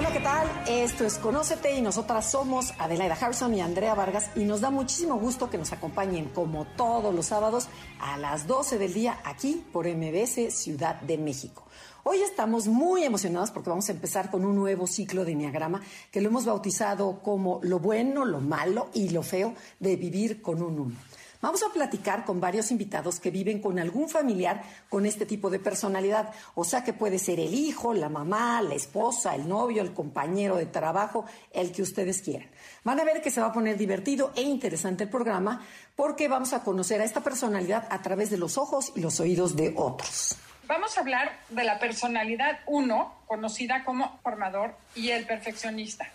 Hola, ¿qué tal? Esto es Conócete y nosotras somos Adelaida Harrison y Andrea Vargas y nos da muchísimo gusto que nos acompañen como todos los sábados a las 12 del día aquí por MBS Ciudad de México. Hoy estamos muy emocionados porque vamos a empezar con un nuevo ciclo de Enneagrama que lo hemos bautizado como lo bueno, lo malo y lo feo de vivir con un uno. Vamos a platicar con varios invitados que viven con algún familiar con este tipo de personalidad. O sea que puede ser el hijo, la mamá, la esposa, el novio, el compañero de trabajo, el que ustedes quieran. Van a ver que se va a poner divertido e interesante el programa porque vamos a conocer a esta personalidad a través de los ojos y los oídos de otros. Vamos a hablar de la personalidad 1, conocida como formador, y el perfeccionista.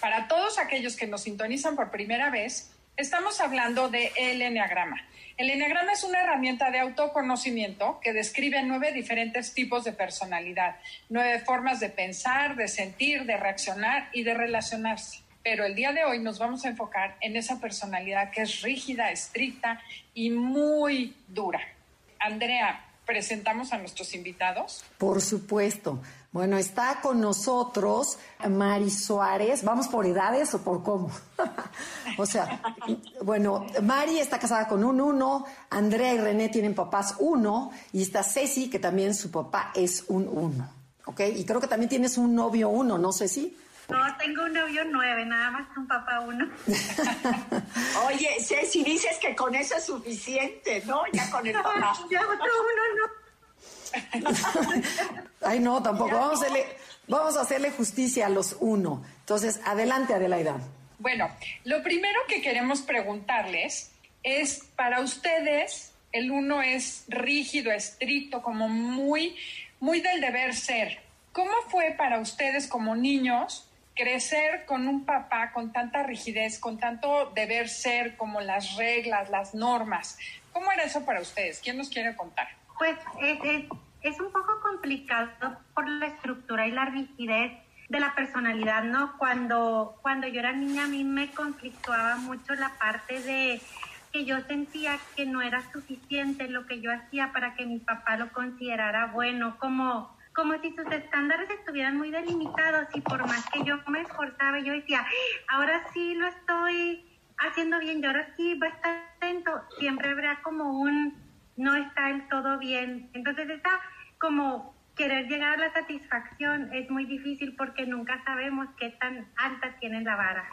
Para todos aquellos que nos sintonizan por primera vez, Estamos hablando de el Enneagrama. El Enneagrama es una herramienta de autoconocimiento que describe nueve diferentes tipos de personalidad, nueve formas de pensar, de sentir, de reaccionar y de relacionarse. Pero el día de hoy nos vamos a enfocar en esa personalidad que es rígida, estricta y muy dura. Andrea, presentamos a nuestros invitados? Por supuesto. Bueno, está con nosotros Mari Suárez. ¿Vamos por edades o por cómo? o sea, bueno, Mari está casada con un uno, Andrea y René tienen papás uno, y está Ceci, que también su papá es un uno. ¿Ok? Y creo que también tienes un novio uno, ¿no, Ceci? No, tengo un novio nueve, nada más un papá uno. Oye, si dices que con eso es suficiente, ¿no? Ya con el papá. Ya otro uno no. Ay, no, tampoco. Vamos a, hacerle, vamos a hacerle justicia a los uno. Entonces, adelante, Adelaida. Bueno, lo primero que queremos preguntarles es, para ustedes, el uno es rígido, estricto, como muy, muy del deber ser. ¿Cómo fue para ustedes como niños crecer con un papá con tanta rigidez, con tanto deber ser, como las reglas, las normas. ¿Cómo era eso para ustedes? ¿Quién nos quiere contar? Pues es, es, un poco complicado por la estructura y la rigidez de la personalidad, ¿no? Cuando, cuando yo era niña a mí me conflictuaba mucho la parte de que yo sentía que no era suficiente lo que yo hacía para que mi papá lo considerara bueno, como como si sus estándares estuvieran muy delimitados y por más que yo me esforzaba, yo decía, ahora sí lo estoy haciendo bien y ahora sí va a estar atento, siempre habrá como un no está del todo bien. Entonces está como querer llegar a la satisfacción es muy difícil porque nunca sabemos qué tan alta tiene la vara.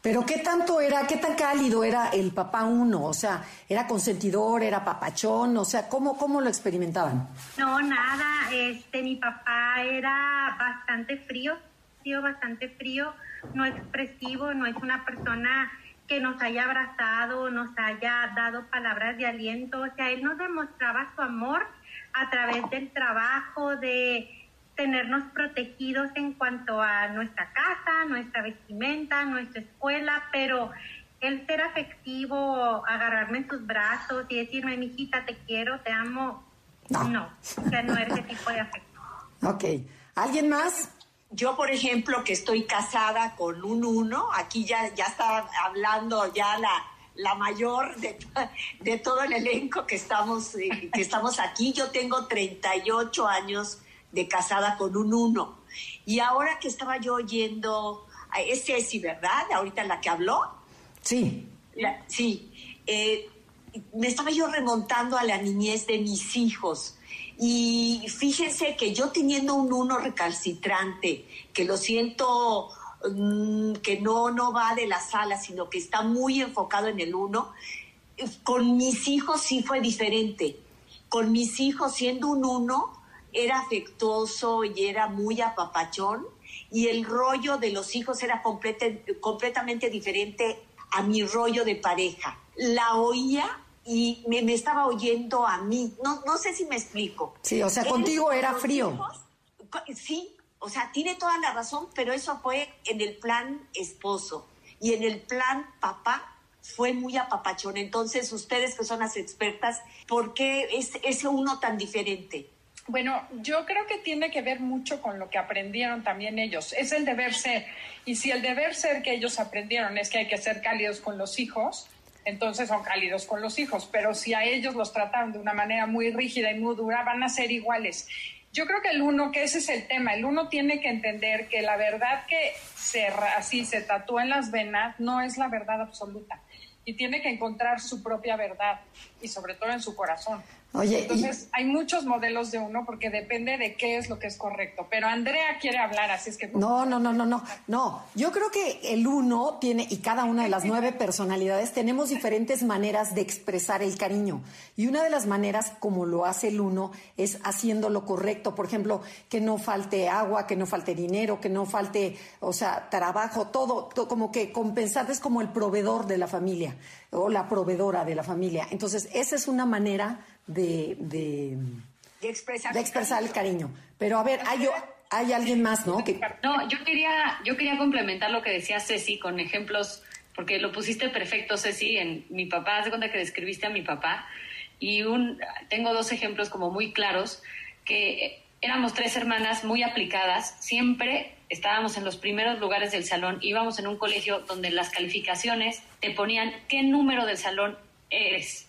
Pero qué tanto era, qué tan cálido era el papá uno, o sea, era consentidor, era papachón, o sea, ¿cómo, cómo lo experimentaban? No, nada, este, mi papá era bastante frío, sido bastante frío, no expresivo, no es una persona que nos haya abrazado, nos haya dado palabras de aliento, o sea, él nos demostraba su amor a través del trabajo, de tenernos protegidos en cuanto a nuestra casa, nuestra vestimenta, nuestra escuela, pero el ser afectivo, agarrarme en sus brazos y decirme, mijita, te quiero, te amo, no, no o sea, no es ese tipo de afecto. Ok. ¿Alguien más? Yo, por ejemplo, que estoy casada con un uno, aquí ya, ya está hablando ya la, la mayor de, de, todo el elenco que estamos, eh, que estamos aquí. Yo tengo 38 años de casada con un uno. Y ahora que estaba yo oyendo, es Ceci, ¿verdad? Ahorita la que habló. Sí. sí. Eh, me estaba yo remontando a la niñez de mis hijos. Y fíjense que yo teniendo un uno recalcitrante, que lo siento mm, que no, no va de la sala, sino que está muy enfocado en el uno, con mis hijos sí fue diferente. Con mis hijos siendo un uno, era afectuoso y era muy apapachón y el rollo de los hijos era completamente diferente a mi rollo de pareja. La oía y me, estaba oyendo a mí. No, no sé si me explico. Sí, o sea, contigo era frío. sí, o sea, tiene toda la razón, pero eso fue en el plan esposo. y en el plan papá fue muy apapachón. Entonces, ustedes que son las expertas, ¿por qué es ese uno tan diferente? Bueno, yo creo que tiene que ver mucho con lo que aprendieron también ellos. Es el deber ser. Y si el deber ser que ellos aprendieron es que hay que ser cálidos con los hijos, entonces son cálidos con los hijos. Pero si a ellos los trataron de una manera muy rígida y muy dura, van a ser iguales. Yo creo que el uno, que ese es el tema, el uno tiene que entender que la verdad que se, así se tatúa en las venas no es la verdad absoluta y tiene que encontrar su propia verdad y sobre todo en su corazón. Oye, Entonces, hay muchos modelos de uno porque depende de qué es lo que es correcto. Pero Andrea quiere hablar, así es que... No, no, no, no, no. No, yo creo que el uno tiene, y cada una de las nueve personalidades, tenemos diferentes maneras de expresar el cariño. Y una de las maneras, como lo hace el uno, es haciendo lo correcto. Por ejemplo, que no falte agua, que no falte dinero, que no falte, o sea, trabajo, todo, todo como que compensar es como el proveedor de la familia o la proveedora de la familia. Entonces, esa es una manera de, de, expresar, expresar el cariño. Pero a ver, hay, hay alguien más, ¿no? Que... No, yo quería, yo quería complementar lo que decía Ceci con ejemplos, porque lo pusiste perfecto, Ceci, en mi papá, haz de cuenta que describiste a mi papá, y un, tengo dos ejemplos como muy claros, que éramos tres hermanas muy aplicadas, siempre estábamos en los primeros lugares del salón, íbamos en un colegio donde las calificaciones te ponían qué número del salón eres.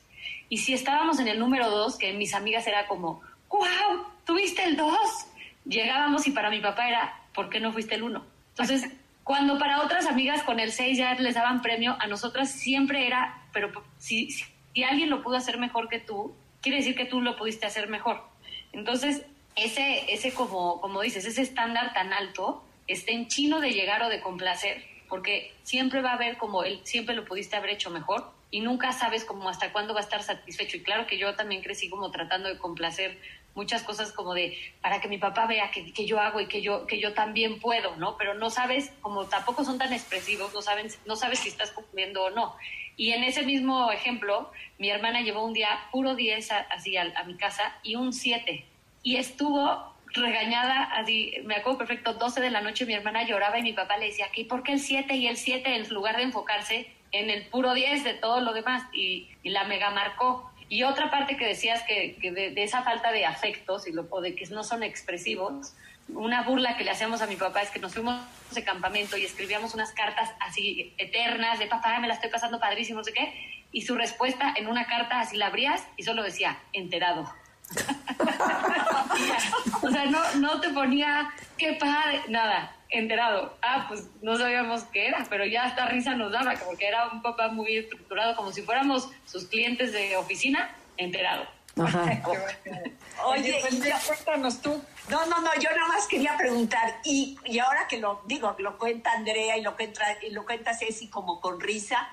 Y si estábamos en el número dos, que mis amigas era como, wow, tuviste el dos, llegábamos y para mi papá era, ¿por qué no fuiste el uno? Entonces, cuando para otras amigas con el seis ya les daban premio, a nosotras siempre era, pero si, si alguien lo pudo hacer mejor que tú, quiere decir que tú lo pudiste hacer mejor. Entonces, ese, ese como, como dices, ese estándar tan alto, está en chino de llegar o de complacer, porque siempre va a haber como él, siempre lo pudiste haber hecho mejor y nunca sabes como hasta cuándo va a estar satisfecho. Y claro que yo también crecí como tratando de complacer muchas cosas como de para que mi papá vea que, que, yo hago y que yo, que yo también puedo, ¿no? Pero no sabes, como tampoco son tan expresivos, no, saben, no sabes si estás cumpliendo o no. Y en ese mismo ejemplo, mi hermana llevó un día puro 10 así a, mi casa y un 7. Y estuvo regañada, así, me acuerdo perfecto, 12 de la noche mi hermana lloraba y mi papá le decía, ¿qué? ¿Por qué el 7 y el 7 en lugar de enfocarse en el puro 10 de todo lo demás? Y, la mega marcó. Y otra parte que decías que, de, esa falta de afectos y lo, o de que no son expresivos, una burla que le hacíamos a mi papá es que nos fuimos de campamento y escribíamos unas cartas así eternas de papá, me la estoy pasando padrísimo, no sé qué, y su respuesta en una carta así la abrías y solo decía, enterado. o sea, no, no te ponía, qué padre, nada, enterado. Ah, pues no sabíamos qué era, pero ya hasta risa nos daba, porque era un papá muy estructurado, como si fuéramos sus clientes de oficina, enterado. Oye, cuéntanos tú. No, no, no, yo nada más quería preguntar, y, y ahora que lo digo, lo cuenta Andrea y lo cuenta, y lo cuenta Ceci como con risa,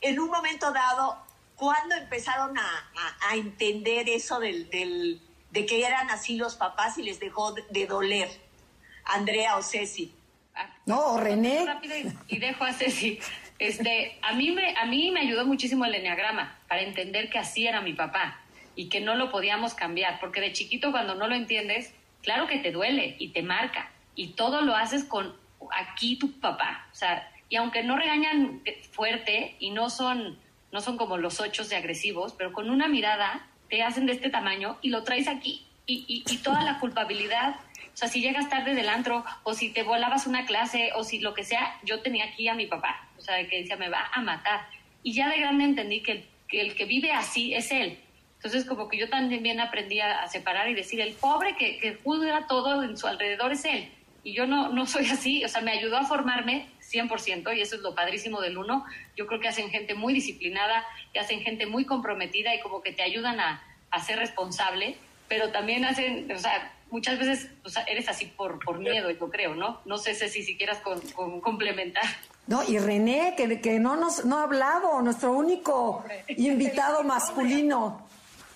en un momento dado ¿Cuándo empezaron a, entender eso del, de que eran así los papás y les dejó de, doler? Andrea o Ceci. No, René. y dejo a Ceci. Este, a, mí me, a mí me ayudó muchísimo el enneagrama para entender que así era mi papá y que no lo podíamos cambiar, porque de chiquito cuando no lo entiendes, claro que te duele y te marca y todo lo haces con aquí tu papá. O sea, y aunque no regañan fuerte y no son no son como los ocho de agresivos, pero con una mirada te hacen de este tamaño y lo traes aquí. Y, y, toda la culpabilidad, o sea, si llegas tarde del antro, o si te volabas una clase, o si lo que sea, yo tenía aquí a mi papá, o sea, que decía, me va a matar. Y ya de grande entendí que que, el que vive así es él. Entonces, como que yo también aprendí a, separar y decir, el pobre que, que juzga todo en su alrededor es él. Y yo no, no soy así, o sea, me ayudó a formarme 100% y eso es lo padrísimo del uno. Yo creo que hacen gente muy disciplinada, que hacen gente muy comprometida y como que te ayudan a, ser responsable, pero también hacen, o sea, muchas veces eres así por, por miedo, yo creo, ¿no? No sé si, si quieras complementar. No, y René, que, que no nos no ha hablado, nuestro único invitado masculino.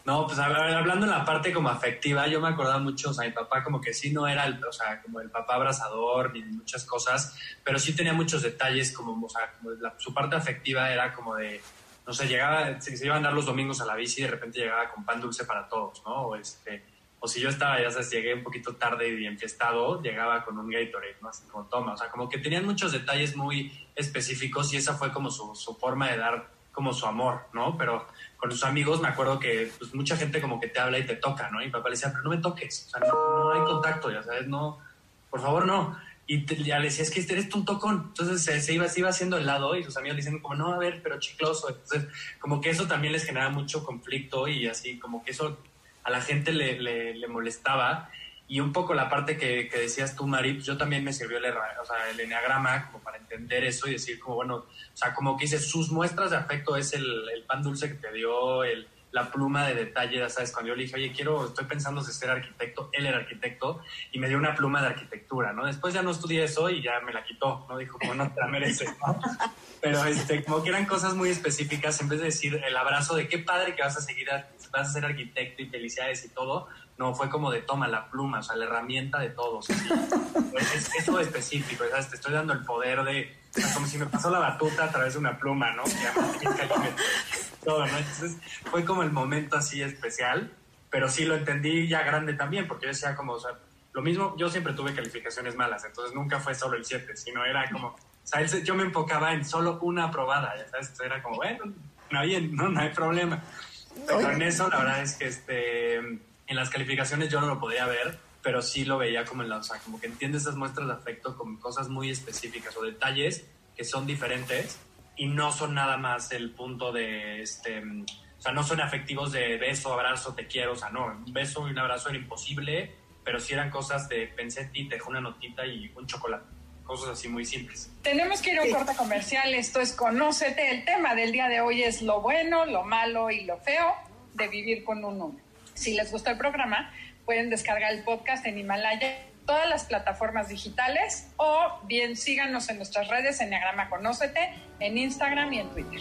No, pues hablando en la parte como afectiva, yo me acordaba mucho, o sea, mi papá como que sí no era, el, o sea, como el papá abrazador ni muchas cosas, pero sí tenía muchos detalles, como, o sea, como su parte afectiva era como de, no sé, llegaba, se, iban a dar los domingos a la bici y de repente llegaba con pan dulce para todos, ¿no? O este, o si yo estaba, ya sabes, llegué un poquito tarde y enfiestado, llegaba con un Gatorade, ¿no? Así como toma, o sea, como que tenían muchos detalles muy específicos y esa fue como su, forma de dar como su amor, ¿no? Pero con sus amigos me acuerdo que pues, mucha gente como que te habla y te toca, ¿no? Y papá le decía, pero no me toques, o sea, no, hay contacto, ya sabes, no, por favor, no. Y ya le decía, es que eres un tocón. Entonces se, iba, se iba haciendo helado y sus amigos diciendo como, no, a ver, pero chicloso. Entonces, como que eso también les generaba mucho conflicto y así, como que eso a la gente le, le, molestaba. Y un poco la parte que, decías tú, Mari, pues yo también me sirvió el, o sea, el enneagrama como para entender eso y decir como, bueno, o sea, como que dice, sus muestras de afecto es el, el pan dulce que te dio, el, la pluma de detalle, ya sabes, cuando yo le dije, oye, quiero, estoy pensando de ser arquitecto, él era arquitecto, y me dio una pluma de arquitectura, ¿no? Después ya no estudié eso y ya me la quitó, ¿no? Dijo, como no te la mereces, ¿no? Pero este, como que eran cosas muy específicas, en vez de decir el abrazo de qué padre que vas a seguir, vas a ser arquitecto y felicidades y todo, no, fue como de toma la pluma, o sea, la herramienta de todos. Es, eso específico, ¿sabes? Te estoy dando el poder de, como si me pasó la batuta a través de una pluma, ¿no? todo, ¿no? Entonces fue como el momento así especial, pero sí lo entendí ya grande también, porque yo decía como, o sea, lo mismo, yo siempre tuve calificaciones malas, entonces nunca fue solo el 7, sino era como, o sea, yo me enfocaba en solo una aprobada, ya sabes, era como, bueno, no, bien, no, no hay problema. En eso, la verdad es que este, en las calificaciones yo no lo podía ver, pero sí lo veía como en la, o sea, como que entiendes esas muestras de afecto como cosas muy específicas o detalles que son diferentes y no son nada más el punto de, este, o sea, no son afectivos de beso, abrazo, te quiero, o sea, no, un beso y un abrazo era imposible, pero sí eran cosas de pensé en ti, te dejo una notita y un chocolate. Cosas así muy simples. Tenemos que ir a un corte comercial. Esto es Conócete. El tema del día de hoy es lo bueno, lo malo y lo feo de vivir con un hombre. Si les gusta el programa, pueden descargar el podcast en Himalaya todas las plataformas digitales o bien síganos en nuestras redes en Enneagrama Conócete, en Instagram y en Twitter.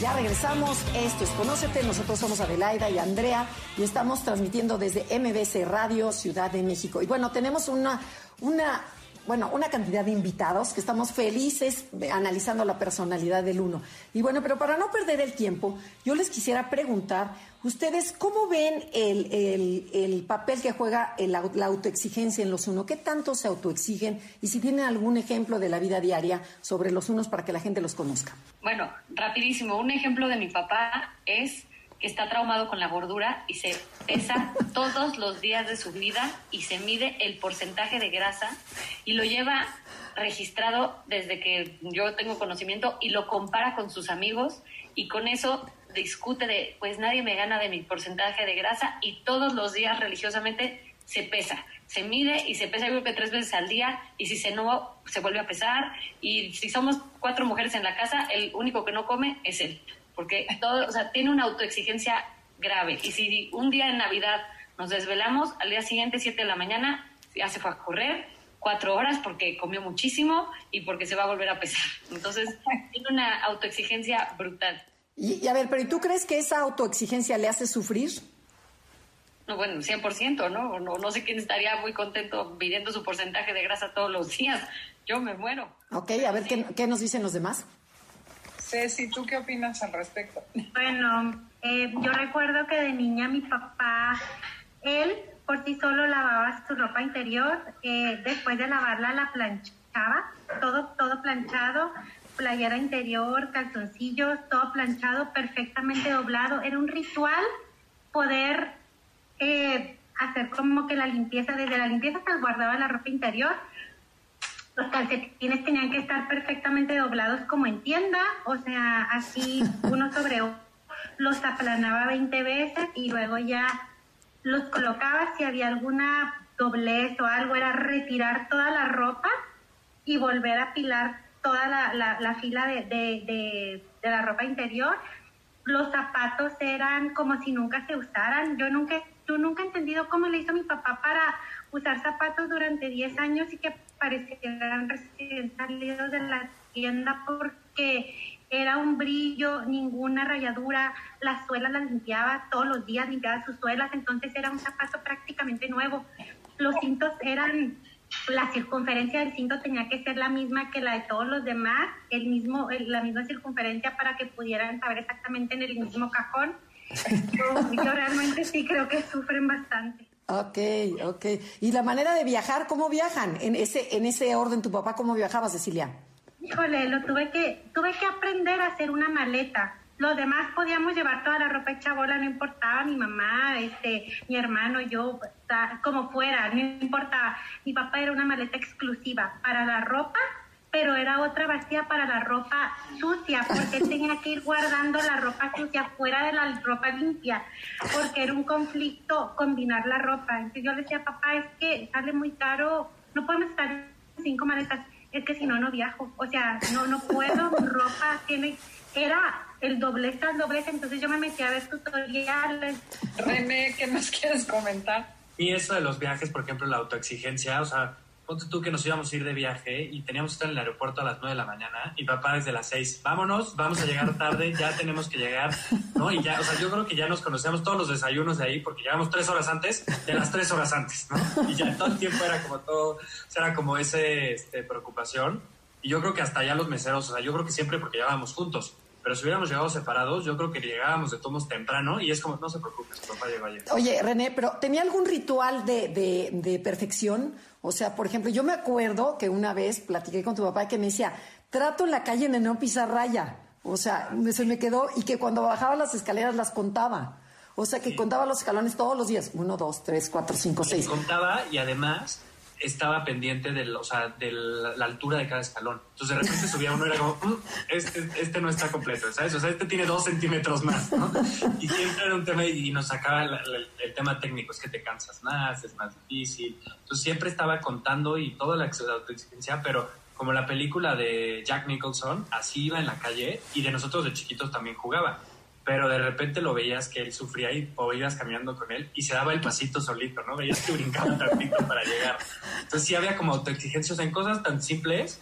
Ya regresamos, esto es Conócete, nosotros somos Adelaida y Andrea y estamos transmitiendo desde MBC Radio Ciudad de México. Y bueno, tenemos una, una bueno, una cantidad de invitados que estamos felices analizando la personalidad del uno. Y bueno, pero para no perder el tiempo, yo les quisiera preguntar, ustedes, ¿cómo ven el, papel que juega la, autoexigencia en los uno? ¿Qué tanto se autoexigen? Y si tienen algún ejemplo de la vida diaria sobre los unos para que la gente los conozca. Bueno, rapidísimo, un ejemplo de mi papá es está traumado con la gordura y se pesa todos los días de su vida y se mide el porcentaje de grasa y lo lleva registrado desde que yo tengo conocimiento y lo compara con sus amigos y con eso discute de, pues nadie me gana de mi porcentaje de grasa y todos los días religiosamente se pesa. Se mide y se pesa yo creo que tres veces al día y si se no, se vuelve a pesar y si somos cuatro mujeres en la casa, el único que no come es él porque todo, o sea, tiene una autoexigencia grave. Y si un día en Navidad nos desvelamos, al día siguiente, 7 de la mañana, ya se fue a correr cuatro horas porque comió muchísimo y porque se va a volver a pesar. Entonces, tiene una autoexigencia brutal. Y, a ver, pero ¿y tú crees que esa autoexigencia le hace sufrir? No, bueno, 100%, ¿no? ¿no? No sé quién estaría muy contento midiendo su porcentaje de grasa todos los días. Yo me muero. Ok, a ver, ¿qué, ¿qué nos dicen los demás? Ceci, ¿tú qué opinas al respecto? Bueno, eh, yo recuerdo que de niña mi papá, él por sí solo lavaba su ropa interior, eh, después de lavarla la planchaba, todo, todo planchado, playera interior, calzoncillos, todo planchado, perfectamente doblado. Era un ritual poder eh, hacer como que la limpieza, desde la limpieza se guardaba la ropa interior los calcetines tenían que estar perfectamente doblados como en tienda, o sea, así uno sobre otro, los aplanaba 20 veces y luego ya los colocaba, si había alguna doblez o algo, era retirar toda la ropa y volver a apilar toda la, fila de, de la ropa interior. Los zapatos eran como si nunca se usaran. Yo nunca, yo nunca he entendido cómo le hizo mi papá para usar zapatos durante 10 años y que parecieran recién salidos de la tienda porque era un brillo, ninguna rayadura, las suelas las limpiaba todos los días, limpiaba sus suelas, entonces era un zapato prácticamente nuevo. Los cintos eran, la circunferencia del cinto tenía que ser la misma que la de todos los demás, el mismo, la misma circunferencia para que pudieran saber exactamente en el mismo cajón. Yo, realmente sí creo que sufren bastante. Ok, ok. ¿Y la manera de viajar, cómo viajan? En ese, en ese orden, ¿tu papá cómo viajaba, Cecilia? Híjole, lo tuve que, tuve que aprender a hacer una maleta. Los demás podíamos llevar toda la ropa hecha bola, no importaba, mi mamá, este, mi hermano, yo, como fuera, no importaba. Mi papá era una maleta exclusiva para la ropa, pero era otra vacía para la ropa sucia, porque tenía que ir guardando la ropa sucia fuera de la ropa limpia, porque era un conflicto combinar la ropa. Entonces yo le decía, papá, es que sale muy caro, no podemos estar cinco maletas es que si no, no viajo. O sea, no, no puedo, mi ropa tiene, era el doblez al doblez, entonces yo me metí a ver tutoriales. René, ¿qué más quieres comentar? Y eso de los viajes, por ejemplo, la autoexigencia, o sea, ponte tú que nos íbamos a ir de viaje y teníamos que estar en el aeropuerto a las 9 de la mañana y papá desde las 6, vámonos, vamos a llegar tarde, ya tenemos que llegar, ¿no? Y ya, o sea, yo creo que ya nos conocíamos todos los desayunos de ahí porque llegamos tres horas antes de las tres horas antes, ¿no? Y ya todo el tiempo era como todo, o sea, era como ese este, preocupación. Y yo creo que hasta allá los meseros, o sea, yo creo que siempre porque llegábamos juntos. Pero si hubiéramos llegado separados, yo creo que llegábamos de todos temprano y es como, no se preocupe, su papá llegó ayer. Oye, René, pero ¿tenía algún ritual de, de, de, perfección? O sea, por ejemplo, yo me acuerdo que una vez platiqué con tu papá que me decía, trato en la calle de no pisar raya. O sea, se me quedó y que cuando bajaba las escaleras las contaba. O sea, que contaba los escalones todos los días. Uno, dos, tres, cuatro, cinco, seis. Contaba y además estaba pendiente de, o sea, de la, altura de cada escalón. Entonces de repente subía uno y era como, mm, este, este no está completo, ¿sabes? O sea, este tiene dos centímetros más, ¿no? Y siempre era un tema y nos sacaba el tema técnico, es que te cansas más, es más difícil. Entonces siempre estaba contando y toda la autoexigencia, pero como la película de Jack Nicholson, así iba en la calle y de nosotros de chiquitos también jugaba pero de repente lo veías que él sufría y o ibas caminando con él y se daba el pasito solito, ¿no? Veías que brincaba tantito para llegar. Entonces sí había como autoexigencias en cosas tan simples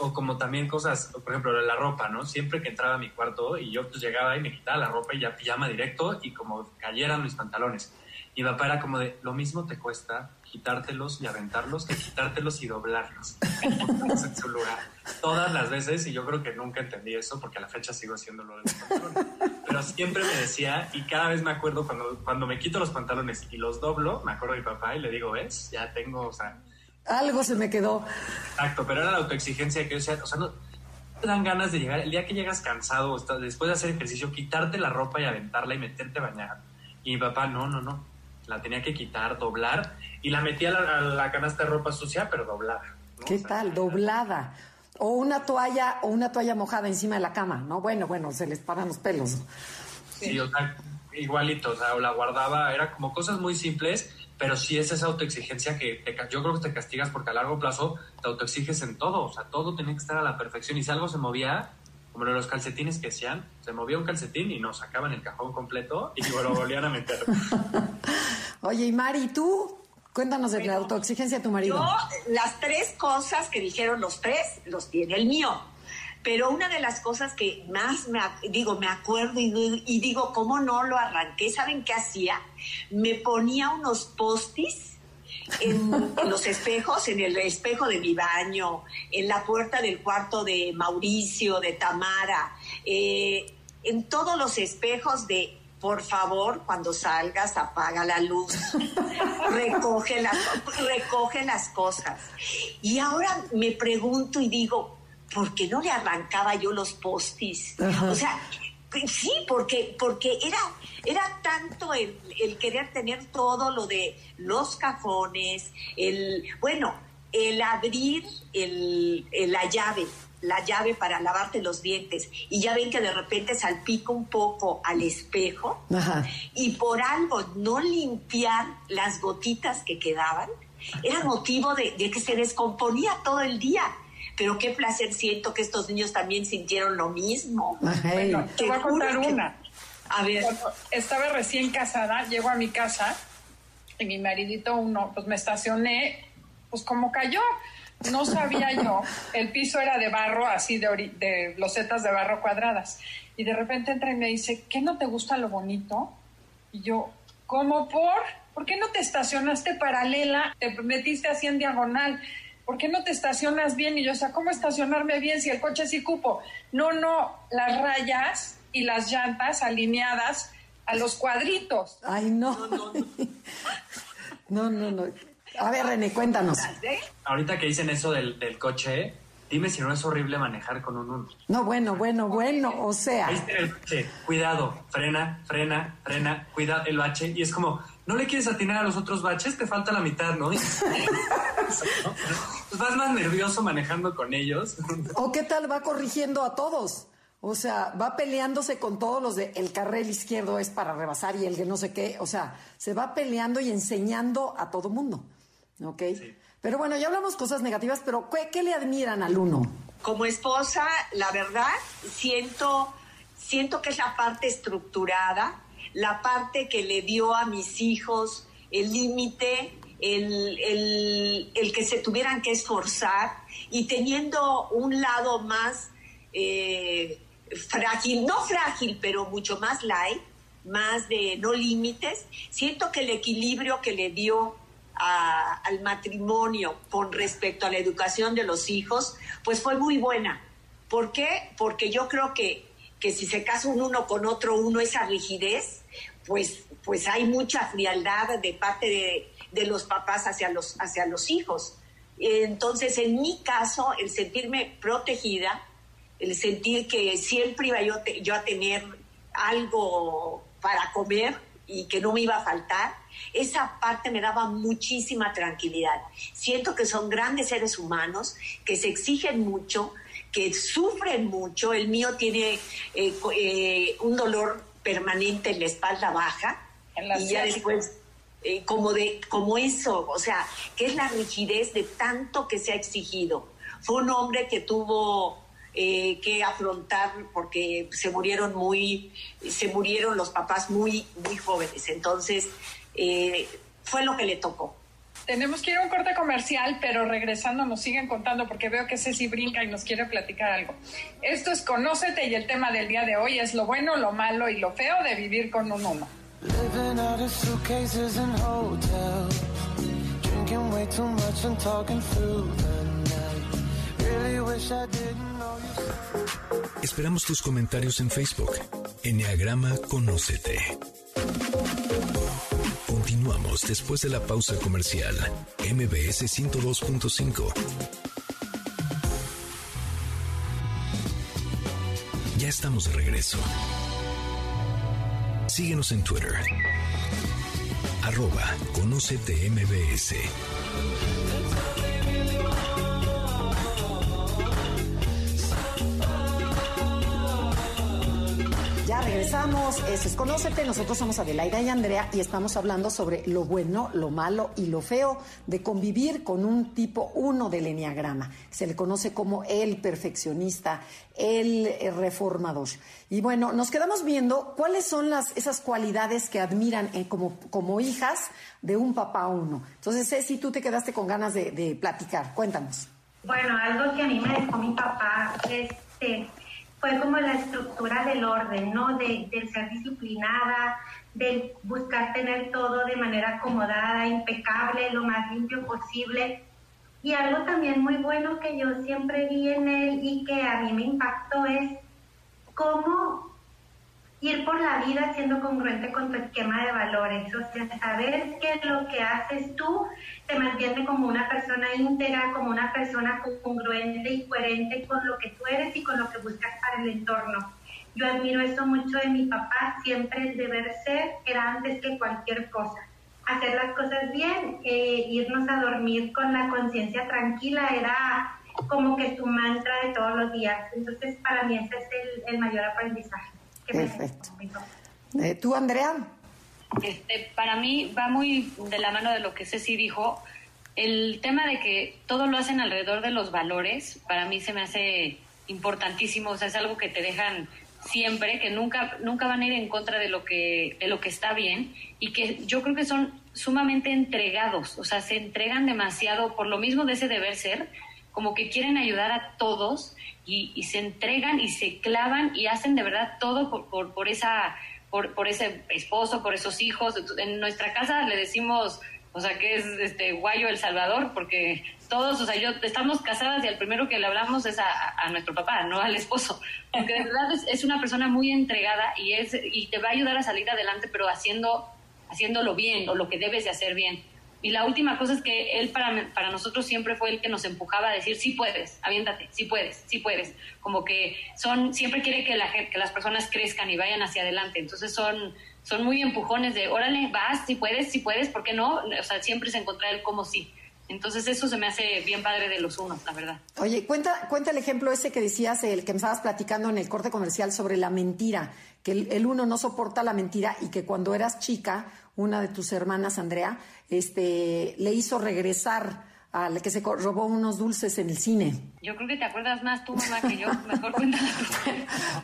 o como también cosas, por ejemplo, la ropa, ¿no? Siempre que entraba a mi cuarto y yo pues llegaba y me quitaba la ropa y ya pijama directo y como cayeran mis pantalones. Y mi papá era como de, lo mismo te cuesta quitártelos y aventarlos que quitártelos y doblarlos en su lugar. Todas las veces, y yo creo que nunca entendí eso porque a la fecha sigo haciéndolo de pantalones. Pero siempre me decía, y cada vez me acuerdo cuando, cuando me quito los pantalones y los doblo, me acuerdo de mi papá y le digo, ¿ves? Ya tengo, o sea... Algo se me quedó. Exacto, pero era la autoexigencia que yo decía, o sea, no te dan ganas de llegar, el día que llegas cansado, después de hacer ejercicio, quitarte la ropa y aventarla y meterte a bañar. Y mi papá, no, no, no la tenía que quitar, doblar y la metía a la, canasta de ropa sucia, pero doblada. ¿Qué tal? Doblada. O una toalla o una toalla mojada encima de la cama, ¿no? Bueno, bueno, se les paran los pelos. Sí, o sea, igualito, o sea, la guardaba, era como cosas muy simples, pero sí es esa autoexigencia que te, yo creo que te castigas porque a largo plazo te autoexiges en todo, o sea, todo tenía que estar a la perfección y si algo se movía, como los calcetines que hacían, se movía un calcetín y nos sacaban el cajón completo y lo volvían a meter. Oye, y Mari, ¿tú? Cuéntanos de la autoexigencia de tu marido. Yo, las tres cosas que dijeron los tres, los tiene el mío. Pero una de las cosas que más me digo, me acuerdo y, y digo, ¿cómo no lo arranqué? ¿Saben qué hacía? Me ponía unos postis en, los espejos, en el espejo de mi baño, en la puerta del cuarto de Mauricio, de Tamara, eh, en todos los espejos de por favor, cuando salgas, apaga la luz, recoge, las, recoge las cosas. Y ahora me pregunto y digo, ¿por qué no le arrancaba yo los postis? O sea, Sí, porque, porque era, era tanto el, querer tener todo lo de los cajones, el, bueno, el abrir el, la llave, la llave para lavarte los dientes y ya ven que de repente salpica un poco al espejo y por algo no limpiar las gotitas que quedaban era motivo de, de que se descomponía todo el día pero qué placer siento que estos niños también sintieron lo mismo. Bueno, te voy a contar una. A ver. estaba recién casada, llego a mi casa y mi maridito uno, pues me estacioné, pues como cayó. No sabía yo, el piso era de barro, así de, de losetas de barro cuadradas. Y de repente entra y me dice, ¿qué no te gusta lo bonito? Y yo, ¿cómo por? ¿Por qué no te estacionaste paralela? Te metiste así en diagonal. ¿Por qué no te estacionas bien? Y yo, o sea, ¿cómo estacionarme bien si el coche sí cupo? No, no, las rayas y las llantas alineadas a los cuadritos. Ay, no. No, no, no. A ver, René, cuéntanos. Ahorita que dicen eso del, del coche, dime si no es horrible manejar con un uno. No, bueno, bueno, bueno, o sea. Ahí está el coche, cuidado, frena, frena, frena, cuida el bache. Y es como, ¿no le quieres atinar a los otros baches? Te falta la mitad, ¿no? pues vas más nervioso manejando con ellos. ¿O qué tal va corrigiendo a todos? O sea, va peleándose con todos los de el carril izquierdo es para rebasar y el que no sé qué. O sea, se va peleando y enseñando a todo mundo. ¿Ok? Pero bueno, ya hablamos cosas negativas, pero ¿qué, le admiran al uno? Como esposa, la verdad, siento, siento que es la parte estructurada, la parte que le dio a mis hijos el límite, el, el, que se tuvieran que esforzar y teniendo un lado más eh, frágil, no frágil, pero mucho más light, más de no límites. Siento que el equilibrio que le dio al matrimonio con respecto a la educación de los hijos, pues fue muy buena. ¿Por qué? Porque yo creo que, que si se casa un uno con otro uno, esa rigidez, pues, pues hay mucha frialdad de parte de, de los papás hacia los, hacia los hijos. Entonces, en mi caso, el sentirme protegida, el sentir que siempre iba yo, yo a tener algo para comer y que no me iba a faltar, esa parte me daba muchísima tranquilidad. Siento que son grandes seres humanos, que se exigen mucho, que sufren mucho. El mío tiene eh, eh, un dolor permanente en la espalda baja y ya después eh, como de como eso, o sea, que es la rigidez de tanto que se ha exigido. Fue un hombre que tuvo eh, que afrontar porque se murieron muy, se murieron los papás muy, muy jóvenes. Entonces, eh, fue lo que le tocó. Tenemos que ir a un corte comercial, pero regresando nos siguen contando porque veo que Ceci brinca y nos quiere platicar algo. Esto es Conócete y el tema del día de hoy es lo bueno, lo malo y lo feo de vivir con un uno. Esperamos tus comentarios en Facebook. Enneagrama Conócete. Continuamos después de la pausa comercial. MBS 102.5. Ya estamos de regreso. Síguenos en Twitter. Arroba Conócete MBS. Regresamos. Eso es Conócete. Nosotros somos Adelaida y Andrea y estamos hablando sobre lo bueno, lo malo y lo feo de convivir con un tipo uno del Enneagrama. Se le conoce como el perfeccionista, el reformador. Y bueno, nos quedamos viendo cuáles son las, esas cualidades que admiran como, como hijas de un papá uno. Entonces, Ceci, tú te quedaste con ganas de, de platicar. Cuéntanos. Bueno, algo que a mí me dejó mi papá, este fue como la estructura del orden, ¿no? De, del ser disciplinada, del buscar tener todo de manera acomodada, impecable, lo más limpio posible. Y algo también muy bueno que yo siempre vi en él y que a mí me impactó es cómo ir por la vida siendo congruente con tu esquema de valores, o sea, saber que lo que haces tú te mantiene como una persona íntegra, como una persona congruente y coherente con lo que tú eres y con lo que buscas para el entorno. Yo admiro eso mucho de mi papá, siempre el deber ser era antes que cualquier cosa. Hacer las cosas bien, eh, irnos a dormir con la conciencia tranquila era como que su mantra de todos los días. Entonces, para mí ese es el mayor aprendizaje. Perfecto. Eh, ¿Tú, Andrea? Este, para mí va muy de la mano de lo que Ceci dijo. el tema de que todo lo hacen alrededor de los valores, para mí se me hace importantísimo, o sea, es algo que te dejan siempre, que nunca, nunca van a ir en contra de lo que, de lo que está bien, y que yo creo que son sumamente entregados, o sea, se entregan demasiado por lo mismo de ese deber ser, como que quieren ayudar a todos y, se entregan y se clavan y hacen de verdad todo por, por, por esa por, por, ese esposo, por esos hijos. En nuestra casa le decimos o sea, que es este Guayo El Salvador, porque todos, o sea, yo estamos casadas y al primero que le hablamos es a, nuestro papá, no al esposo, porque de verdad es, una persona muy entregada y es y te va a ayudar a salir adelante, pero haciendo haciéndolo bien o lo que debes de hacer bien. Y la última cosa es que él para, para nosotros siempre fue el que nos empujaba a decir, sí puedes, aviéntate, sí puedes, sí puedes. Como que son, siempre quiere que, la, que las personas crezcan y vayan hacia adelante. Entonces son, son muy empujones de, órale, vas, si puedes, si puedes, ¿por qué no? O sea, siempre es encontrar el cómo sí. Entonces eso se me hace bien padre de los unos, la verdad. Oye, cuenta, cuenta el ejemplo ese que decías, el que me estabas platicando en el corte comercial sobre la mentira, que el, uno no soporta la mentira y que cuando eras chica, una de tus hermanas, Andrea, este, le hizo regresar al que se robó unos dulces en el cine. Yo creo que te acuerdas más tú, mamá, que yo. Mejor cuéntala.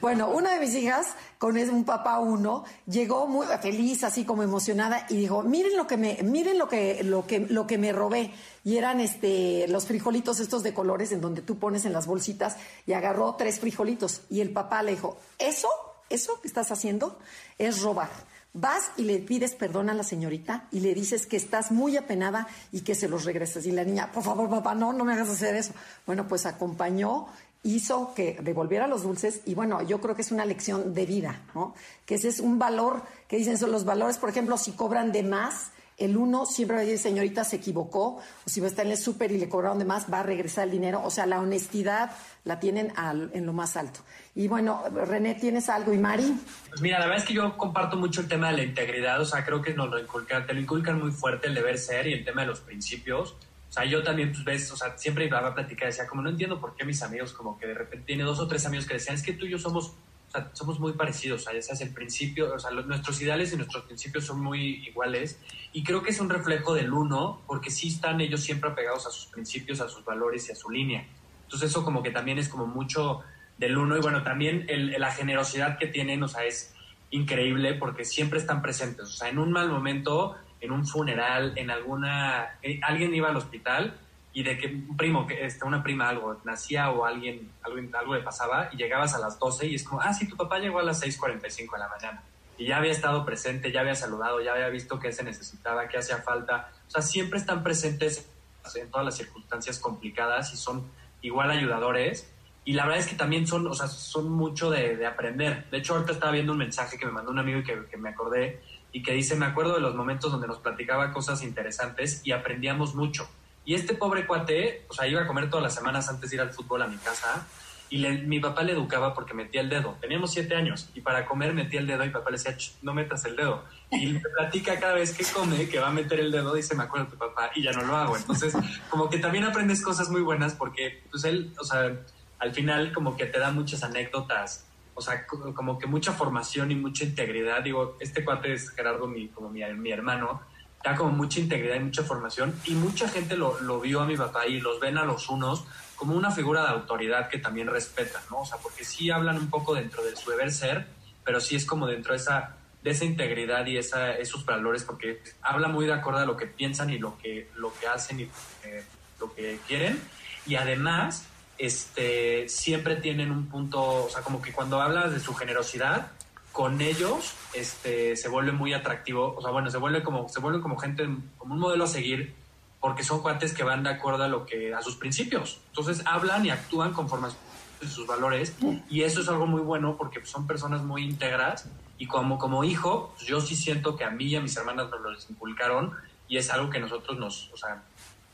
bueno, una de mis hijas, con un papá uno, llegó muy feliz, así como emocionada, y dijo, miren lo que me, miren lo que, lo que, lo que me robé. Y eran este, los frijolitos estos de colores en donde tú pones en las bolsitas, y agarró tres frijolitos. Y el papá le dijo, eso, eso que estás haciendo es robar. Vas y le pides perdón a la señorita y le dices que estás muy apenada y que se los regreses. Y la niña, por favor, papá, no, no me hagas hacer eso. Bueno, pues acompañó, hizo que devolviera los dulces y bueno, yo creo que es una lección de vida, ¿no? Que ese es un valor, que dicen son los valores, por ejemplo, si cobran de más, el uno siempre va a decir, señorita, se equivocó, o si va a estar en el súper y le cobraron de más, va a regresar el dinero. O sea, la honestidad la tienen en lo más alto. Y bueno, René, ¿tienes algo? ¿Y Mari? Pues mira, la verdad es que yo comparto mucho el tema de la integridad, o sea, creo que nos lo inculcan, te lo inculcan muy fuerte el deber ser y el tema de los principios. O sea, yo también, pues ves, o sea, siempre iba a platicar, decía, como no entiendo por qué mis amigos, como que de repente tiene dos o tres amigos que decían, es que tú y yo somos o sea, somos muy parecidos, o sea, ya sabes, el principio, o sea, nuestros ideales y nuestros principios son muy iguales y creo que es un reflejo del uno porque sí están ellos siempre apegados a sus principios, a sus valores y a su línea. Entonces eso como que también es como mucho del uno y bueno, también la generosidad que tienen, o sea, es increíble porque siempre están presentes, o sea, en un mal momento, en un funeral, en alguna, eh, alguien iba al hospital y de que un primo, que este, una prima algo, nacía o alguien, algo, algo le pasaba y llegabas a las 12 y es como, ah, sí, tu papá llegó a las 6.45 de la mañana y ya había estado presente, ya había saludado, ya había visto qué se necesitaba, qué hacía falta. O sea, siempre están presentes en todas las circunstancias complicadas y son igual ayudadores. Y la verdad es que también son, o sea, son mucho de, aprender. De hecho, ahorita estaba viendo un mensaje que me mandó un amigo y que, que me acordé y que dice, me acuerdo de los momentos donde nos platicaba cosas interesantes y aprendíamos mucho y este pobre cuate, o sea, iba a comer todas las semanas antes de ir al fútbol a mi casa y mi papá le educaba porque metía el dedo. Teníamos siete años y para comer metía el dedo y papá le decía, no metas el dedo. Y me platica cada vez que come que va a meter el dedo, dice, me acuerdo tu papá y ya no lo hago. Entonces, como que también aprendes cosas muy buenas porque, pues él, o sea, al final como que te da muchas anécdotas, o sea, como que mucha formación y mucha integridad. Digo, este cuate es Gerardo, mi, como mi, mi hermano, da como mucha integridad y mucha formación y mucha gente lo, lo, vio a mi papá y los ven a los unos como una figura de autoridad que también respetan, ¿no? O sea, porque sí hablan un poco dentro de su deber ser, pero sí es como dentro de esa, de esa integridad y esa, esos valores, porque habla muy de acuerdo a lo que piensan y lo que, lo que hacen y eh, lo que quieren. Y además, este, siempre tienen un punto, o sea, como que cuando hablas de su generosidad, con ellos este, se vuelve muy atractivo, o sea, bueno, se vuelve como, se vuelve como gente, como un modelo a seguir, porque son cuates que van de acuerdo a lo que, a sus principios. Entonces hablan y actúan conforme a sus valores, y eso es algo muy bueno porque son personas muy íntegras, y como, como hijo, pues yo sí siento que a mí y a mis hermanas nos lo inculcaron, y es algo que nosotros nos, o sea,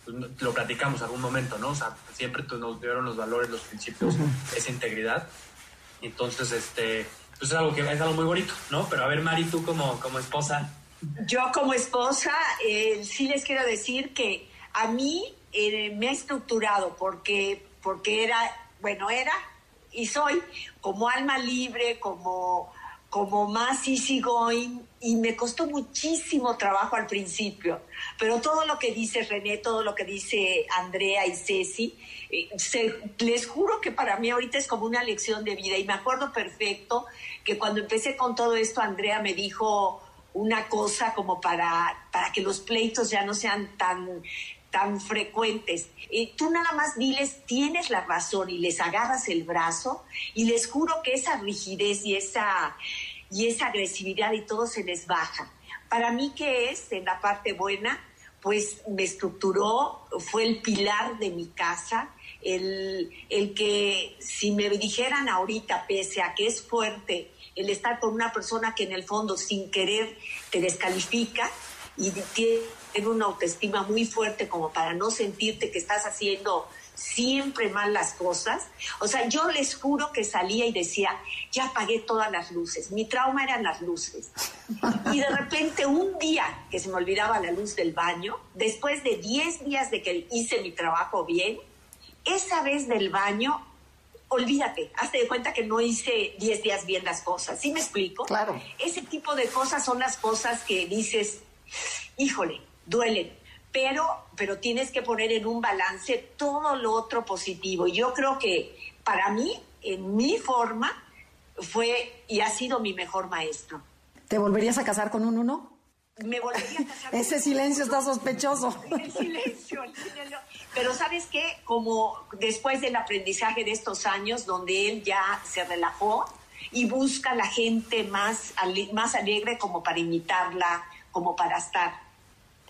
pues, lo platicamos algún momento, ¿no? O sea, siempre nos dieron los valores, los principios, esa integridad. Entonces, este, pues es algo que es algo muy bonito, ¿no? Pero a ver, Mari, tú como, como esposa. Yo como esposa eh, sí les quiero decir que a mí eh, me ha estructurado porque, porque era, bueno, era y soy como alma libre, como, como más easygoing y me costó muchísimo trabajo al principio, pero todo lo que dice René, todo lo que dice Andrea y Ceci, eh, les juro que para mí ahorita es como una lección de vida. Y me acuerdo perfecto que cuando empecé con todo esto, Andrea me dijo una cosa como para, para que los pleitos ya no sean tan tan frecuentes. y tú nada más diles, tienes la razón y les agarras el brazo y les juro que esa rigidez y esa, y esa agresividad y todo se les baja. Para mí, ¿qué es en la parte buena? Pues me estructuró, fue el pilar de mi casa, el, el que si me dijeran ahorita, pese a que es fuerte, el estar con una persona que en el fondo sin querer te descalifica y tiene una autoestima muy fuerte como para no sentirte que estás haciendo siempre mal las cosas. O sea, yo les juro que salía y decía, ya apagué todas las luces. Mi trauma eran las luces. Y de repente un día que se me olvidaba la luz del baño, después de 10 días de que hice mi trabajo bien, esa vez del baño, olvídate, hazte de cuenta que no hice 10 días bien las cosas. ¿Sí me explico? Claro. Ese tipo de cosas son las cosas que dices, híjole, duelen, pero, pero tienes que poner en un balance todo lo otro positivo. Yo creo que para mí, en mi forma, fue y ha sido mi mejor maestro. ¿Te volverías a casar con un uno? Me volvería a casar con Ese silencio está sospechoso. El silencio. Pero sabes qué, como después del aprendizaje de estos años, donde él ya se relajó y busca la gente más, más alegre como para imitarla, como para estar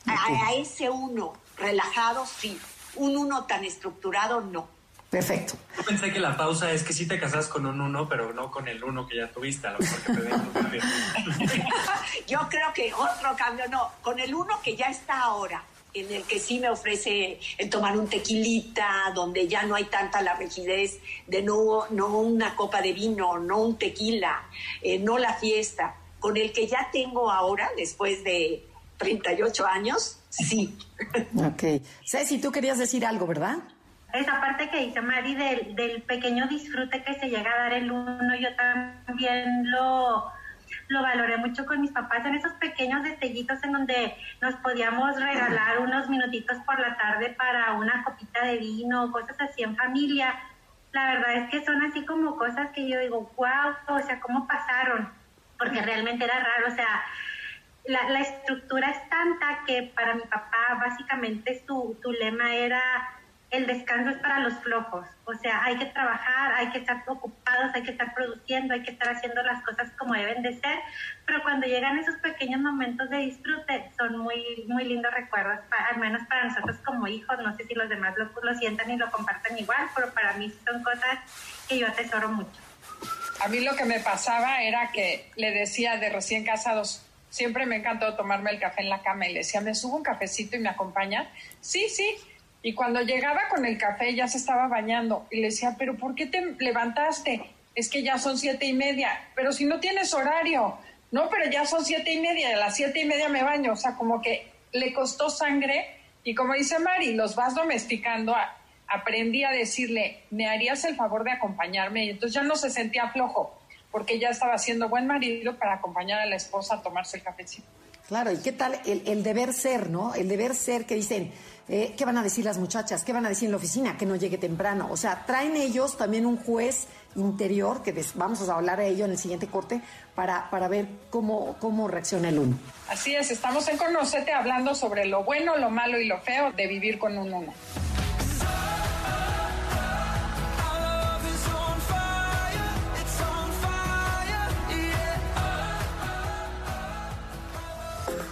a, ese uno relajado, sí. Un uno tan estructurado, no. Perfecto. Yo pensé que la pausa es que sí te casas con un uno, pero no con el uno que ya tuviste, a lo mejor que te den un cambio. Yo creo que otro cambio, no, con el uno que ya está ahora, en el que sí me ofrece el tomar un tequilita, donde ya no hay tanta la rigidez de no, no una copa de vino, no un tequila, eh, no la fiesta, con el que ya tengo ahora, después de 38 años, sí. Ok. Ceci, tú querías decir algo, ¿verdad? Esa parte que dice Mari del, del pequeño disfrute que se llega a dar el uno, yo también lo, lo valoré mucho con mis papás en esos pequeños destellitos en donde nos podíamos regalar unos minutitos por la tarde para una copita de vino, cosas así en familia. La verdad es que son así como cosas que yo digo, wow, o sea, ¿cómo pasaron? Porque realmente era raro, o sea, la, la, estructura es tanta que para mi papá básicamente su, su lema era el descanso es para los flojos, o sea, hay que trabajar, hay que estar ocupados, hay que estar produciendo, hay que estar haciendo las cosas como deben de ser, pero cuando llegan esos pequeños momentos de disfrute son muy, muy lindos recuerdos, al menos para nosotros como hijos, no sé si los demás lo, lo sientan y lo compartan igual, pero para mí son cosas que yo atesoro mucho. A mí lo que me pasaba era que le decía de recién casados, siempre me encantó tomarme el café en la cama y le decía, ¿me subo un cafecito y me acompaña? Sí, sí. Y cuando llegaba con el café ya se estaba bañando y le decía, ¿pero por qué te levantaste? Es que ya son siete y media, pero si no tienes horario, no, pero ya son siete y media, a las siete y media me baño, o sea, como que le costó sangre y como dice Mari, los vas domesticando, aprendí a decirle, ¿me harías el favor de acompañarme? Y entonces ya no se sentía flojo porque ya estaba siendo buen marido para acompañar a la esposa a tomarse el cafecito. Claro, ¿y qué tal el, deber ser, no? El deber ser que dicen, eh, ¿qué van a decir las muchachas? ¿Qué van a decir en la oficina? Que no llegue temprano. O sea, traen ellos también un juez interior, que vamos a hablar de ello en el siguiente corte, para, para ver cómo, cómo reacciona el uno. Así es, estamos en Conocete hablando sobre lo bueno, lo malo y lo feo de vivir con un uno.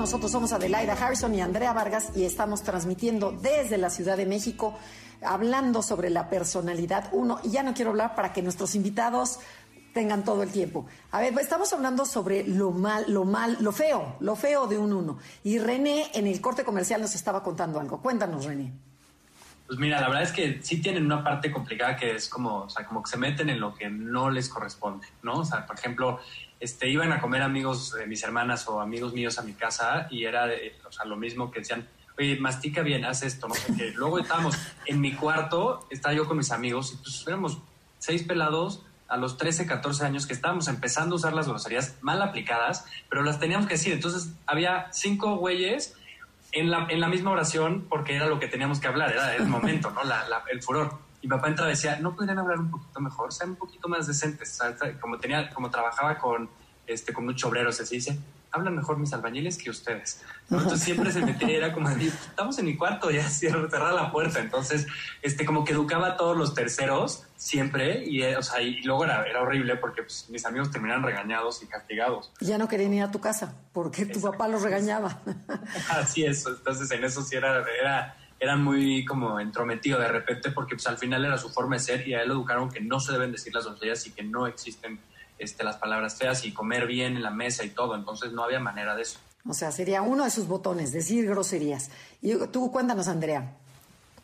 Nosotros somos Adelaida Harrison y Andrea Vargas y estamos transmitiendo desde la Ciudad de México hablando sobre la personalidad 1. Y ya no quiero hablar para que nuestros invitados tengan todo el tiempo. A ver, estamos hablando sobre lo mal, lo mal, lo feo, lo feo de un uno. Y René en el corte comercial nos estaba contando algo. Cuéntanos, René. Pues mira, la verdad es que sí tienen una parte complicada que es como, o sea, como que se meten en lo que no les corresponde, ¿no? O sea, por ejemplo, este, iban a comer amigos de mis hermanas o amigos míos a mi casa y era, o sea, lo mismo que decían, oye, mastica bien, haz esto, no sé qué. Luego estábamos en mi cuarto, estaba yo con mis amigos y pues éramos seis pelados a los 13, 14 años que estábamos empezando a usar las groserías mal aplicadas, pero las teníamos que decir. Entonces había cinco güeyes en la, en la misma oración porque era lo que teníamos que hablar, era el momento, ¿no? La, el furor. Y papá entraba y decía, ¿no podrían hablar un poquito mejor? Sean un poquito más decentes. como, tenía, como trabajaba con, este, con muchos obreros, así dice, hablan mejor mis albañiles que ustedes. Entonces siempre se metía, era como estamos en mi cuarto, ya cerrar la puerta. Entonces, este, como que educaba a todos los terceros siempre y, eh, o sea, y luego era, era horrible porque pues, mis amigos terminaban regañados y castigados. Ya no querían ir a tu casa porque tu papá los regañaba. Así es, entonces en eso sí era, era, era muy como entrometido de repente porque pues al final era su forma de ser y a él lo educaron que no se deben decir las groserías y que no existen este, las palabras feas y comer bien en la mesa y todo. Entonces no había manera de eso. O sea, sería uno de sus botones, decir groserías. Y tú cuéntanos, Andrea.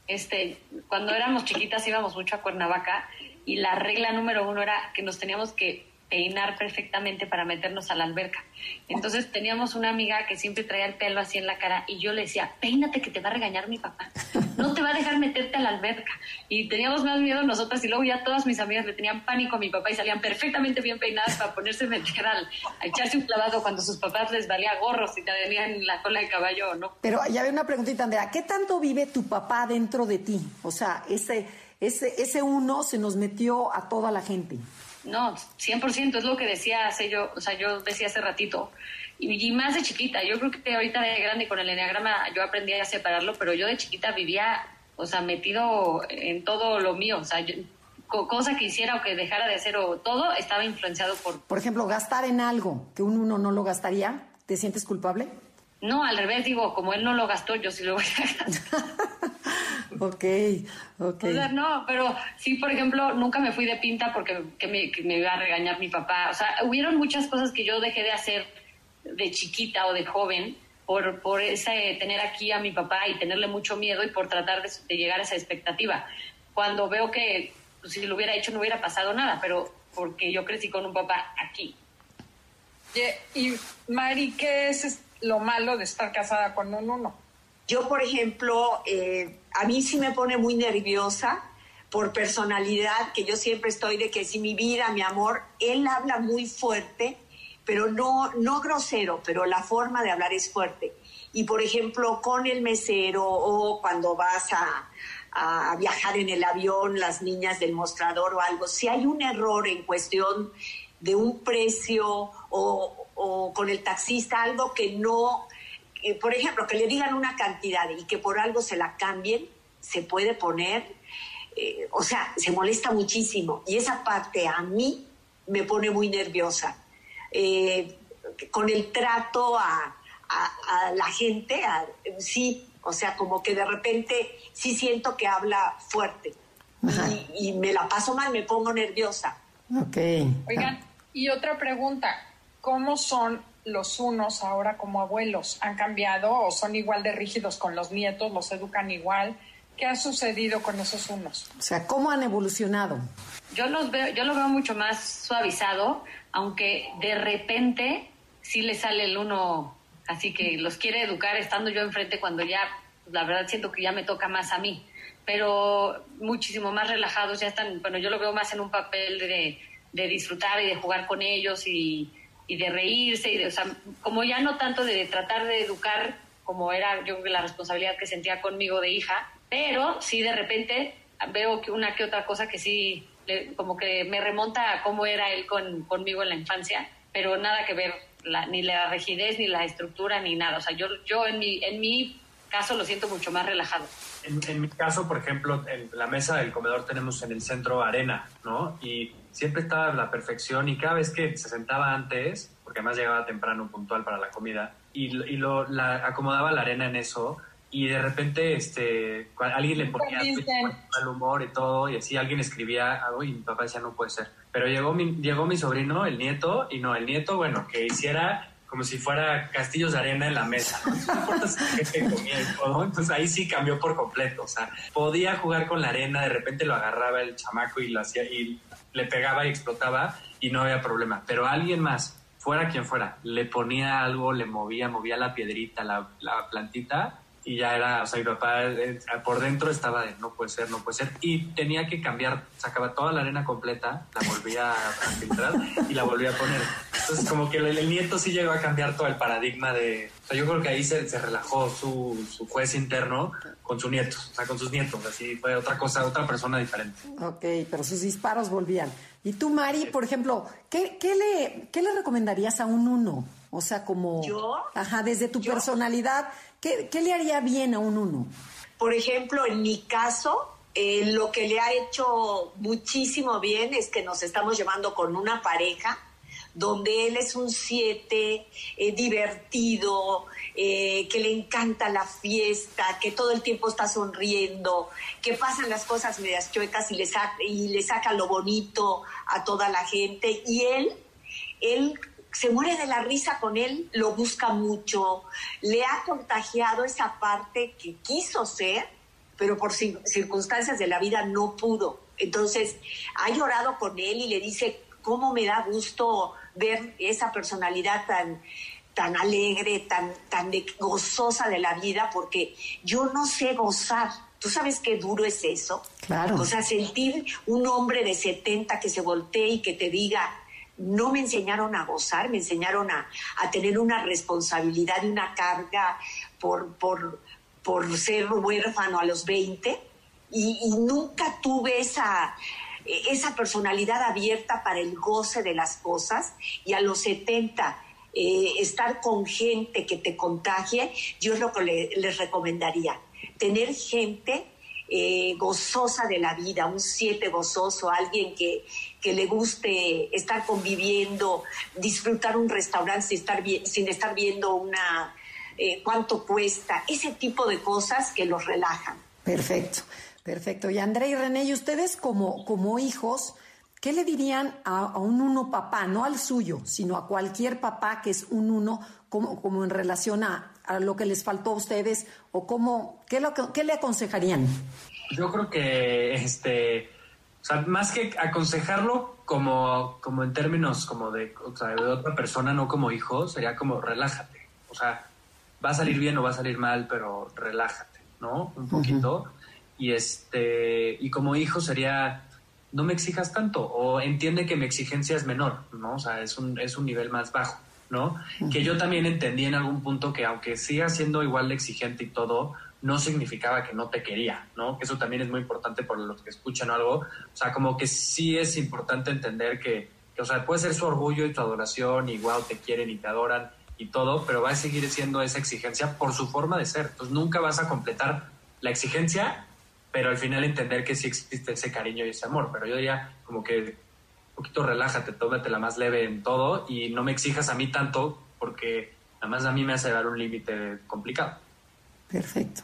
Este, cuando éramos chiquitas íbamos mucho a Cuernavaca y la regla número uno era que nos teníamos que peinar perfectamente para meternos a la alberca. Entonces teníamos una amiga que siempre traía el pelo así en la cara y yo le decía, peínate que te va a regañar mi papá, no te va a dejar meterte a la alberca. Y teníamos más miedo nosotras y luego ya todas mis amigas le tenían pánico a mi papá y salían perfectamente bien peinadas para ponerse a meter a echarse un clavado cuando sus papás les valía gorros y te tenían la cola de caballo o no. Pero ya había una preguntita, Andrea, ¿qué tanto vive tu papá dentro de ti? O sea, ese, ese, ese uno se nos metió a toda la gente. No, 100% es lo que decía hace yo, o sea, yo decía hace ratito. Y, más de chiquita, yo creo que ahorita de grande con el enneagrama yo aprendí a separarlo, pero yo de chiquita vivía, o sea, metido en todo lo mío, o sea, cosa que hiciera o que dejara de hacer o todo estaba influenciado por... Por ejemplo, gastar en algo que un uno no lo gastaría, ¿te sientes culpable? No, al revés, digo, como él no lo gastó, yo sí lo voy a gastar. ok, ok. O sea, no, pero sí, por ejemplo, nunca me fui de pinta porque me, me, iba a regañar mi papá. O sea, hubieron muchas cosas que yo dejé de hacer de chiquita o de joven por, por ese tener aquí a mi papá y tenerle mucho miedo y por tratar de, llegar a esa expectativa. Cuando veo que pues, si lo hubiera hecho no hubiera pasado nada, pero porque yo crecí con un papá aquí. Y, Mari, ¿qué es lo malo de estar casada con un uno? Yo, por ejemplo, eh, a mí sí me pone muy nerviosa por personalidad, que yo siempre estoy de que si mi vida, mi amor, él habla muy fuerte, pero no, no grosero, pero la forma de hablar es fuerte. Y por ejemplo, con el mesero o cuando vas a, a viajar en el avión, las niñas del mostrador o algo, si hay un error en cuestión de un precio o, o con el taxista, algo que no, por ejemplo, que le digan una cantidad y que por algo se la cambien, se puede poner, eh, o sea, se molesta muchísimo. Y esa parte a mí me pone muy nerviosa. Eh, con el trato a, la gente, sí, o sea, como que de repente sí siento que habla fuerte. Y, y, me la paso mal, me pongo nerviosa. Ok. Oigan, y otra pregunta, ¿cómo son los unos ahora como abuelos? ¿Han cambiado o son igual de rígidos con los nietos? ¿Los educan igual? ¿Qué ha sucedido con esos unos? O sea, ¿cómo han evolucionado? Yo los veo, yo lo veo mucho más suavizado, aunque de repente sí le sale el uno, así que los quiere educar estando yo enfrente cuando ya, la verdad siento que ya me toca más a mí, pero muchísimo más relajados, ya están, bueno, yo lo veo más en un papel de, de disfrutar y de jugar con ellos y, y de reírse, y de, o sea, como ya no tanto de tratar de educar como era yo la responsabilidad que sentía conmigo de hija, pero sí de repente veo que una que otra cosa que sí como que me remonta a cómo era él con, conmigo en la infancia, pero nada que ver ni la rigidez, ni la estructura, ni nada. O sea, yo, yo en, mi, en mi caso lo siento mucho más relajado. En, en mi caso, por ejemplo, en la mesa del comedor tenemos en el centro arena, ¿no? Y siempre estaba la perfección y cada vez que se sentaba antes, porque además llegaba temprano, puntual para la comida, y, y lo, la, acomodaba la arena en eso, y de repente este, alguien le ponía mal humor y todo, y así alguien escribía algo y mi papá decía, no puede ser. Pero llegó mi, llegó mi sobrino, el nieto, y no, el nieto, bueno, que hiciera como si fuera castillos de arena en la mesa. Entonces ahí sí cambió por completo. O sea, podía jugar con la arena, de repente lo agarraba el chamaco y lo hacía y le pegaba y explotaba y no había problema. Pero alguien más, fuera quien fuera, le ponía algo, le movía, movía la piedrita, la, la plantita y ya era, o sea, mi papá eh, por dentro estaba de no puede ser, no puede ser, y tenía que cambiar, sacaba toda la arena completa, la volvía a filtrar y la volvía a poner. Entonces, como que el, nieto sí llegó a cambiar todo el paradigma de, o sea, yo creo que ahí se, se relajó su, su, juez interno con su nieto, o sea, con sus nietos, así fue otra cosa, otra persona diferente. Ok, pero sus disparos volvían. Y tú, Mari, por ejemplo, ¿qué, qué, le, ¿qué le recomendarías a un uno? O sea, como... ¿Yo? Ajá, desde tu personalidad, ¿qué, le haría bien a un uno? Por ejemplo, en mi caso, eh, lo que le ha hecho muchísimo bien es que nos estamos llevando con una pareja donde él es un siete, eh, divertido, eh, que le encanta la fiesta, que todo el tiempo está sonriendo, que pasan las cosas medias chuecas y le, y le saca lo bonito a toda la gente. Y él, él se muere de la risa con él, lo busca mucho, le ha contagiado esa parte que quiso ser, pero por circunstancias de la vida no pudo. Entonces, ha llorado con él y le dice, ¿cómo me da gusto ver esa personalidad tan tan alegre, tan, tan gozosa de la vida, porque yo no sé gozar. ¿Tú sabes qué duro es eso? Claro. O sea, sentir un hombre de 70 que se voltee y que te diga, no me enseñaron a gozar, me enseñaron a, tener una responsabilidad y una carga por, por, por ser huérfano a los 20 y, nunca tuve esa, esa personalidad abierta para el goce de las cosas y a los 70 eh, estar con gente que te contagie, yo es lo que les recomendaría, tener gente eh, gozosa de la vida, un siete gozoso, alguien que, que, le guste estar conviviendo, disfrutar un restaurante sin estar, sin estar viendo una eh, cuánto cuesta, ese tipo de cosas que los relajan. Perfecto, perfecto. Y André y René, y ustedes como, como hijos, ¿qué le dirían a, un uno papá, no al suyo, sino a cualquier papá que es un uno, como, como en relación a, a lo que les faltó a ustedes o cómo, qué, lo, qué le aconsejarían? Yo creo que, este, o sea, más que aconsejarlo como, como en términos como de, o sea, de otra persona, no como hijo, sería como relájate. O sea, va a salir bien o va a salir mal, pero relájate, ¿no? Un poquito. Y este, y como hijo sería, no me exijas tanto, o entiende que mi exigencia es menor, ¿no? O sea, es un, es un nivel más bajo. ¿no? Que yo también entendí en algún punto que aunque siga siendo igual de exigente y todo, no significaba que no te quería, ¿no? Que eso también es muy importante por los que escuchan algo. O sea, como que sí es importante entender que, o sea, puede ser su orgullo y tu adoración y wow, te quieren y te adoran y todo, pero va a seguir siendo esa exigencia por su forma de ser. Entonces nunca vas a completar la exigencia, pero al final entender que sí existe ese cariño y ese amor. Pero yo diría como que poquito relájate, tómatela más leve en todo y no me exijas a mí tanto porque además a mí me hace dar un límite complicado. Perfecto.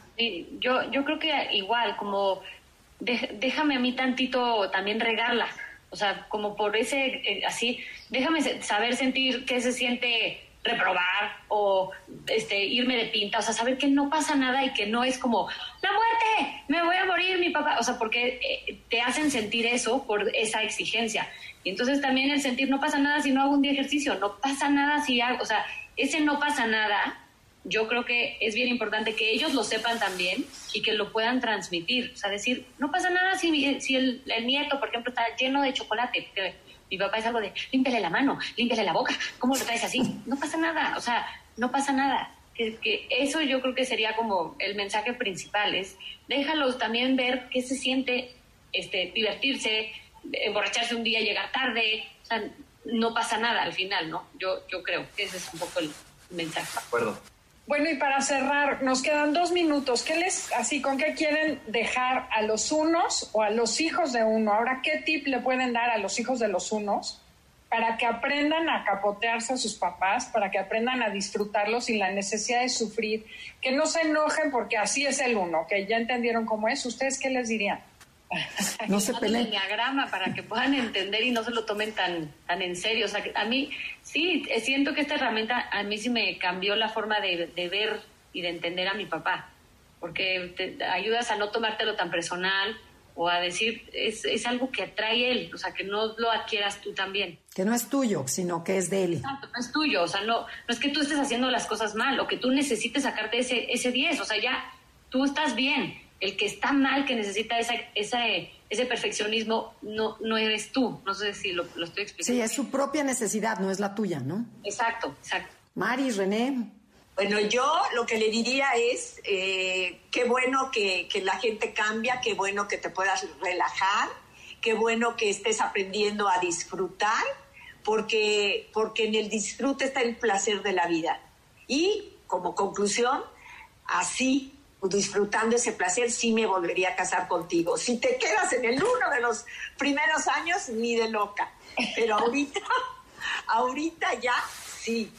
yo, yo creo que igual, como déjame a mí tantito también regarla, o sea, como por ese, eh, así, déjame saber sentir qué se siente reprobar o este irme de pinta, o sea, saber que no pasa nada y que no es como la muerte, me voy a morir mi papá, o sea, porque eh, te hacen sentir eso por esa exigencia. Y entonces también el sentir no pasa nada si no hago un día ejercicio, no pasa nada si hago, o sea, ese no pasa nada, yo creo que es bien importante que ellos lo sepan también y que lo puedan transmitir. O sea, decir, no pasa nada si, si el, nieto, por ejemplo, está lleno de chocolate. Mi papá es algo de, límpiale la mano, límpiale la boca, ¿cómo lo traes así? No pasa nada, o sea, no pasa nada. Que, eso yo creo que sería como el mensaje principal, es déjalos también ver qué se siente este, divertirse, emborracharse un día, llegar tarde, o sea, no pasa nada al final, ¿no? Yo, yo creo que ese es un poco el mensaje. De acuerdo. Bueno, y para cerrar, nos quedan dos minutos. ¿Qué les, así, con qué quieren dejar a los unos o a los hijos de uno? Ahora, ¿qué tip le pueden dar a los hijos de los unos para que aprendan a capotearse a sus papás, para que aprendan a disfrutarlos sin la necesidad de sufrir, que no se enojen porque así es el uno, que ya entendieron cómo es. ¿Ustedes qué les dirían? No se peleen. diagrama para que puedan entender y no se lo tomen tan, tan en serio. O sea, a mí sí, siento que esta herramienta a mí sí me cambió la forma de, de ver y de entender a mi papá, porque te ayudas a no tomártelo tan personal, o a decir, es, es, algo que atrae él, o sea, que no lo adquieras tú también. Que no es tuyo, sino que es de él. Exacto, no es tuyo, o sea, no, no es que tú estés haciendo las cosas mal o que tú necesites sacarte ese, ese 10, o sea, ya tú estás bien. El que está mal, que necesita esa, esa, ese perfeccionismo, no, no eres tú. No sé si lo, lo estoy explicando. Sí, es su propia necesidad, no es la tuya, ¿no? Exacto, exacto. Mari, René. Bueno, yo lo que le diría es, eh, qué bueno que, la gente cambia, qué bueno que te puedas relajar, qué bueno que estés aprendiendo a disfrutar, porque, porque en el disfrute está el placer de la vida. Y como conclusión, así, disfrutando ese placer, sí me volvería a casar contigo. Si te quedas en el uno de los primeros años, ni de loca. Pero ahorita, ahorita ya sí.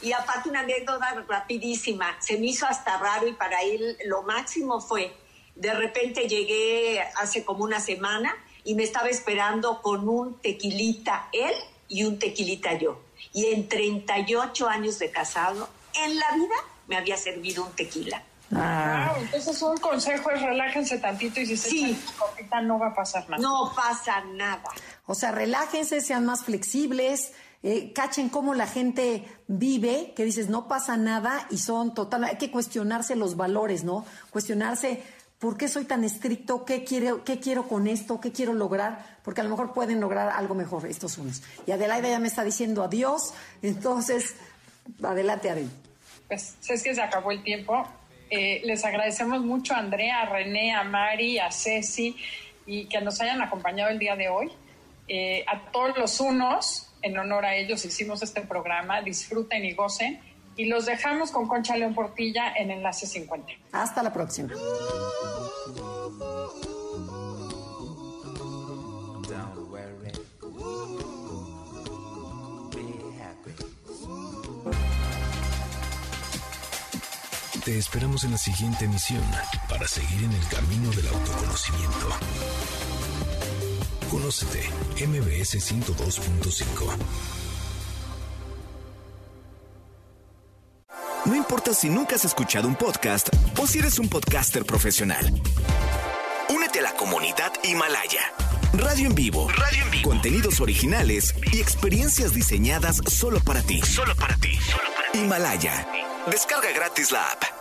Y aparte una anécdota rapidísima, se me hizo hasta raro y para él lo máximo fue, de repente llegué hace como una semana y me estaba esperando con un tequilita él y un tequilita yo. Y en 38 años de casado, en la vida me había servido un tequila. Ah. entonces un consejo es relájense tantito y si se sí. copita no va a pasar nada. No pasa nada. O sea, relájense, sean más flexibles, eh, cachen cómo la gente vive, que dices, no pasa nada y son total, hay que cuestionarse los valores, ¿no? Cuestionarse ¿por qué soy tan estricto? ¿Qué quiero, ¿Qué quiero con esto? ¿Qué quiero lograr? Porque a lo mejor pueden lograr algo mejor estos unos. Y Adelaida ya me está diciendo adiós, entonces, adelante, Adel. Pues es que se acabó el tiempo. Eh, les agradecemos mucho a Andrea, a René, a Mari, a Ceci y que nos hayan acompañado el día de hoy. Eh, a todos los unos, en honor a ellos hicimos este programa. Disfruten y gocen. Y los dejamos con Concha León Portilla en Enlace 50. Hasta la próxima. Te esperamos en la siguiente emisión para seguir en el camino del autoconocimiento. Conócete, MBS 102.5. No importa si nunca has escuchado un podcast o si eres un podcaster profesional. Únete a la comunidad Himalaya. Radio en vivo. Radio en vivo. Contenidos originales y experiencias diseñadas solo para ti. Solo para ti. Solo para ti. Himalaya. Descarga gratis la app.